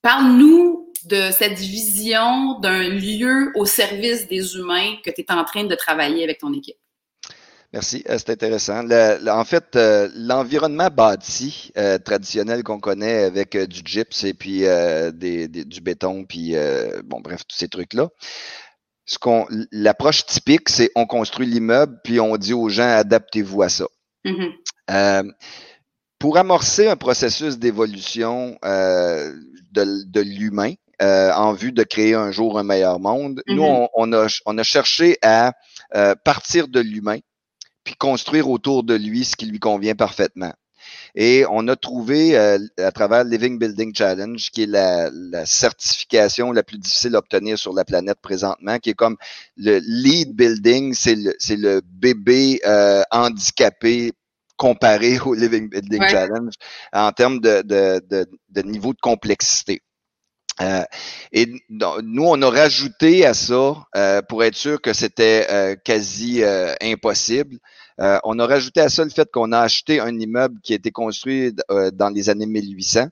A: Parle-nous de cette vision d'un lieu au service des humains que tu es en train de travailler avec ton équipe.
B: Merci, euh, c'est intéressant. en fait, euh, l'environnement bâti euh, traditionnel qu'on connaît avec du gyps et puis du béton, puis bon, bref, tous ces trucs-là. Ce qu'on, l'approche typique, c'est on construit l'immeuble, puis on dit aux gens adaptez-vous à ça. Mm-hmm. pour amorcer un processus d'évolution de, de l'humain, euh, en vue de créer un jour un meilleur monde. Nous, mm-hmm. on, a, on a cherché à euh, partir de l'humain, puis construire autour de lui ce qui lui convient parfaitement. Et on a trouvé euh, à travers Living Building Challenge, qui est la, la, certification la plus difficile à obtenir sur la planète présentement, qui est comme le lead building, c'est le, c'est le bébé euh, handicapé comparé au Living Building Challenge en termes de, de, de, de, niveau de complexité. Euh, et nous, on a rajouté à ça, euh, pour être sûr que c'était euh, quasi impossible, on a rajouté à ça le fait qu'on a acheté un immeuble qui a été construit dans les années 1800.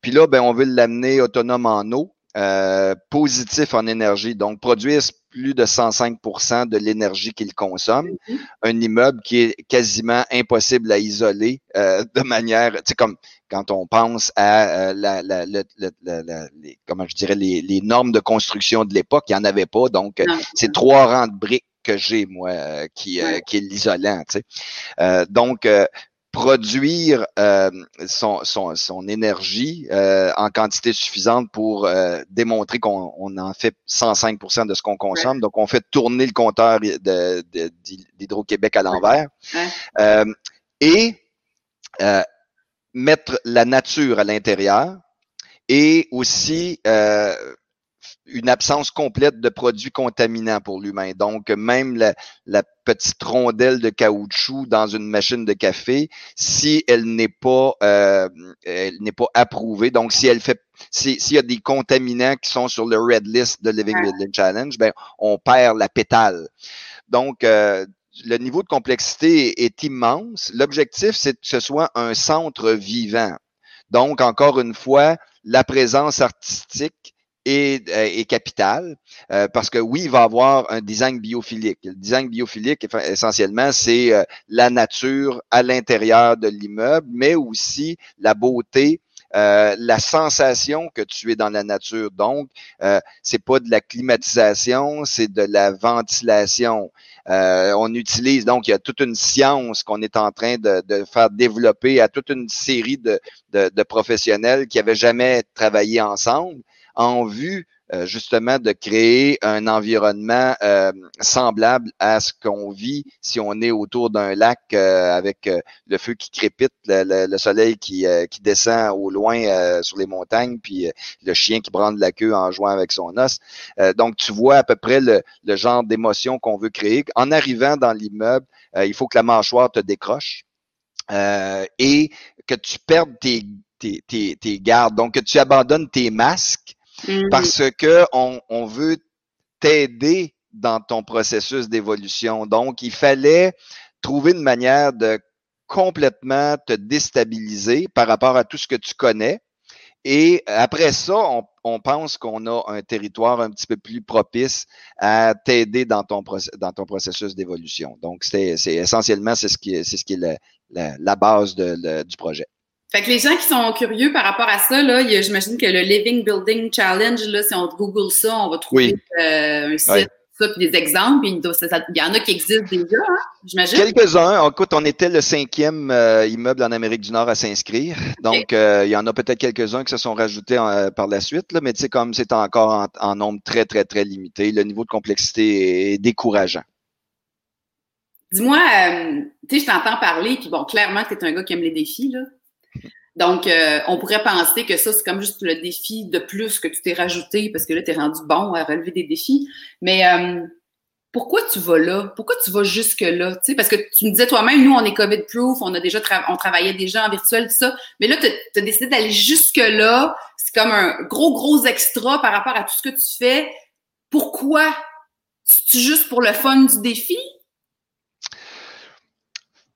B: Puis là, ben, on veut l'amener autonome en eau. Euh, positif en énergie, donc produire plus de 105% de l'énergie qu'il consomme. Mm-hmm. Un immeuble qui est quasiment impossible à isoler euh, de manière, tu sais, comme quand on pense à euh, la, la, la, les, comment je dirais, les, les, normes de construction de l'époque, il n'y en avait pas. Donc, c'est trois rangs de briques que j'ai, moi, qui, qui est l'isolant. Tu sais. donc, produire euh, son, son, son, énergie euh, en quantité suffisante pour euh, démontrer qu'on on en fait 105% de ce qu'on consomme. Donc, on fait tourner le compteur d'Hydro-Québec à l'envers. et mettre la nature à l'intérieur et aussi une absence complète de produits contaminants pour l'humain. Donc, même la, la, petite rondelle de caoutchouc dans une machine de café, si elle n'est pas, euh, elle n'est pas approuvée, donc si elle fait, s'il y a des contaminants qui sont sur le red list de Living Building Challenge, ben, on perd la pétale. Donc, euh, le niveau de complexité est immense. L'objectif, c'est que ce soit un centre vivant. Donc, encore une fois, la présence artistique est, euh, capital euh, parce que oui, il va avoir un design biophilique. Le design biophilique, essentiellement, c'est euh, la nature à l'intérieur de l'immeuble, mais aussi la beauté la sensation que tu es dans la nature. Donc, euh, c'est pas de la climatisation, c'est de la ventilation. on utilise donc il y a toute une science qu'on est en train de, de, faire développer à toute une série de, de, de professionnels qui avaient jamais travaillé ensemble en vue euh, justement de créer un environnement euh, semblable à ce qu'on vit si on est autour d'un lac euh, avec le feu qui crépite, le, soleil qui, qui descend au loin sur les montagnes, puis le chien qui brande la queue en jouant avec son os. donc, tu vois à peu près le, le genre d'émotion qu'on veut créer. En arrivant dans l'immeuble, il faut que la mâchoire te décroche. et que tu perdes tes, tes, tes, tes gardes, donc que tu abandonnes tes masques Mm. parce que on, veut t'aider dans ton processus d'évolution. Donc, il fallait trouver une manière de complètement te déstabiliser par rapport à tout ce que tu connais. Et après ça, on, pense qu'on a un territoire un petit peu plus propice à t'aider dans ton, processus d'évolution. Donc, c'est essentiellement c'est ce qui est, la, base du projet.
A: Fait que les gens qui sont curieux par rapport à ça, là, j'imagine que le Living Building Challenge, là, si on Google ça, on va trouver euh, un site. Ça, puis des exemples, il y en a qui existent déjà, hein, j'imagine.
B: Quelques-uns. Écoute, on était le cinquième euh, immeuble en Amérique du Nord à s'inscrire. Donc, euh, il y en a peut-être quelques-uns qui se sont rajoutés par la suite, là, mais tu sais, comme c'est encore en, en, nombre très, très, très limité, le niveau de complexité est décourageant.
A: Dis-moi, tu sais, je t'entends parler, puis bon, clairement, tu es un gars qui aime les défis, là. Donc, euh, on pourrait penser que ça, c'est comme juste le défi de plus que tu t'es rajouté parce que là, tu es rendu bon à relever des défis. Mais euh, pourquoi tu vas là? Pourquoi tu vas jusque-là? Parce que tu me disais toi-même, nous, on est COVID-proof, on a déjà on travaillait déjà en virtuel, tout ça. Mais là, tu as, décidé d'aller jusque-là. C'est comme un gros, gros extra par rapport à tout ce que tu fais. Pourquoi? C'est juste pour le fun du défi?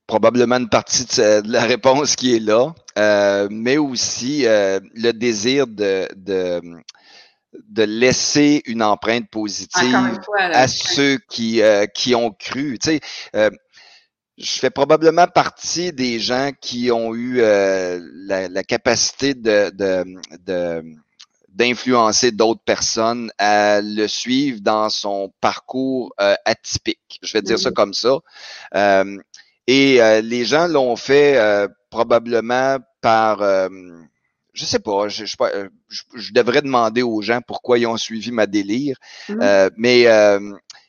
B: probablement une partie de, la réponse qui est là, euh, mais aussi euh, le désir de, de, de, laisser une empreinte positive à ceux qui, euh, qui ont cru. Tu sais, je fais probablement partie des gens qui ont eu la, la, capacité de, de, d'influencer d'autres personnes à le suivre dans son parcours atypique. Je vais dire ça mm-hmm. comme ça. Et euh, les gens l'ont fait euh, probablement par, euh, je sais pas, je, je, devrais demander aux gens pourquoi ils ont suivi ma délire, mmh. mais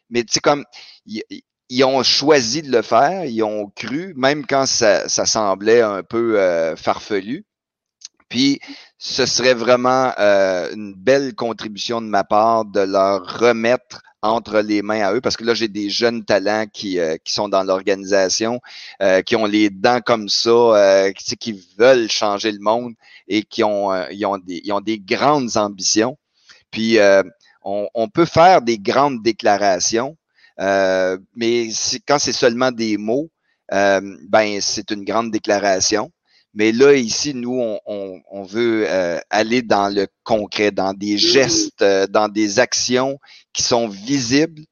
B: mais tu sais comme ils, ont choisi de le faire, ils ont cru, même quand ça, ça semblait un peu farfelu. Puis ce serait vraiment une belle contribution de ma part de leur remettre entre les mains à eux parce que là, j'ai des jeunes talents qui, euh, qui sont dans l'organisation, euh, qui ont les dents comme ça, euh, qui, qui veulent changer le monde et qui ont, ils ont, des, ils ont des grandes ambitions. Puis, on, on, peut faire des grandes déclarations, mais quand c'est seulement des mots, ben c'est une grande déclaration. Mais là, ici, nous, on, on, veut euh, aller dans le concret, dans des gestes, euh, dans des actions qui sont visibles,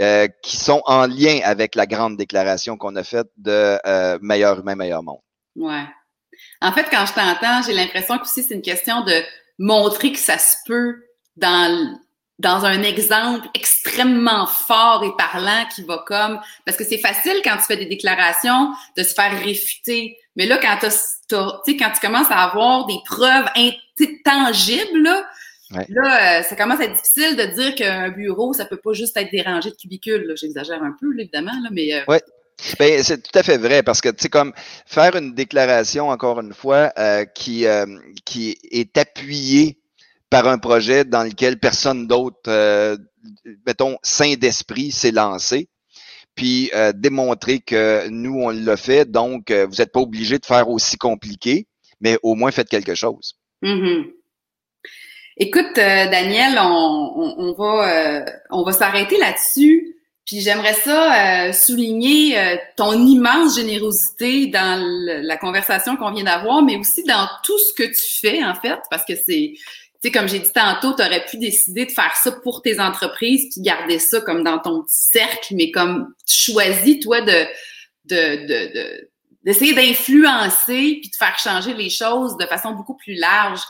B: euh, qui sont en lien avec la grande déclaration qu'on a faite de meilleur humain, meilleur monde.
A: Ouais. En fait, quand je t'entends, j'ai l'impression que c'est une question de montrer que ça se peut dans dans un exemple extrêmement fort et parlant qui va comme parce que c'est facile quand tu fais des déclarations de se faire réfuter Mais là, quand, tu quand tu commences à avoir des preuves tangibles, là, là, ça commence à être difficile de dire qu'un bureau, ça peut pas juste être dérangé de cubicules. J'exagère un peu, évidemment, là, mais...
B: Ouais. Ben, c'est tout à fait vrai parce que tu sais comme faire une déclaration encore une fois euh, qui euh, qui est appuyée par un projet dans lequel personne d'autre, euh, mettons, sain d'esprit s'est lancé, puis démontrer que nous on l'a fait, donc vous n'êtes pas obligé de faire aussi compliqué, mais au moins faites quelque chose.
A: Mm-hmm. Écoute, Daniel, on, va va s'arrêter là-dessus. Puis j'aimerais ça euh, souligner euh, ton immense générosité dans la conversation qu'on vient d'avoir, mais aussi dans tout ce que tu fais en fait, parce que c'est, sais, comme j'ai dit tantôt, tu aurais pu décider de faire ça pour tes entreprises, puis garder ça comme dans ton petit cercle, mais comme tu choisis toi de de, de, d'essayer d'influencer puis de faire changer les choses de façon beaucoup plus large.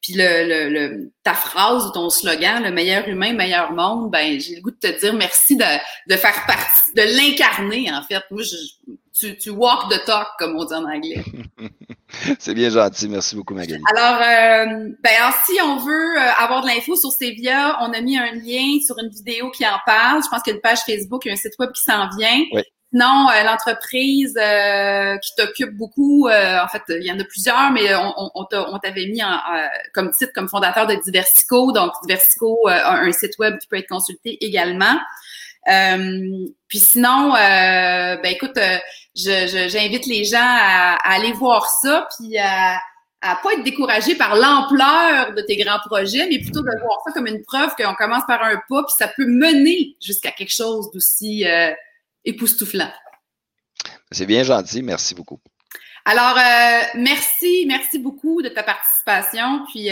A: Puis le, le, ta phrase ou ton slogan, le meilleur humain, meilleur monde, ben j'ai le goût de te dire merci de, de faire partie, de l'incarner en fait. Moi, je, tu, tu walk the talk comme on dit en anglais. [LAUGHS] [LAUGHS]
B: C'est bien gentil, merci beaucoup Magali.
A: Alors, euh, ben alors, si on veut euh, avoir de l'info sur Stevia, on a mis un lien sur une vidéo qui en parle. Je pense qu'il y a une page Facebook, il y a un site web qui s'en vient.
B: Oui.
A: Non, euh, l'entreprise euh, qui t'occupe beaucoup, euh, en fait, il y en a plusieurs, mais on, on, t'avait mis en, comme titre, comme fondateur de Diversico. Donc, Diversico a un site web qui peut être consulté également. Puis sinon, ben écoute, j'invite les gens à, aller voir ça, puis à, à pas être découragé par l'ampleur de tes grands projets, mais plutôt de voir ça comme une preuve qu'on commence par un pas, puis ça peut mener jusqu'à quelque chose d'aussi époustouflant.
B: C'est bien gentil, merci beaucoup.
A: Alors, euh, merci, merci beaucoup de ta participation, puis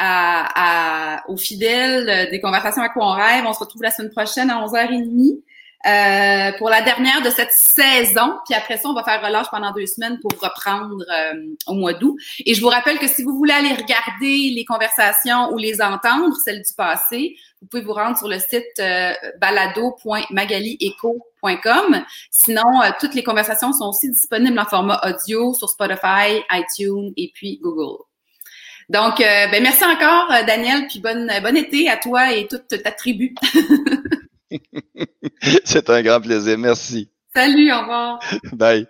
A: euh, à, aux fidèles des conversations à quoi on rêve. On se retrouve la semaine prochaine à 11h30. Euh, pour la dernière de cette saison. Puis après ça, on va faire relâche pendant deux semaines pour reprendre euh, au mois d'août. Et je vous rappelle que si vous voulez aller regarder les conversations ou les entendre, celles du passé, vous pouvez vous rendre sur le site euh, balado.magalieco.com. Sinon, euh, toutes les conversations sont aussi disponibles en format audio sur Spotify, iTunes et puis Google. Donc, ben merci encore, Daniel, puis bonne, bon été à toi et toute ta tribu. [LAUGHS]
B: C'est un grand plaisir. Merci.
A: Salut, au revoir.
B: Bye.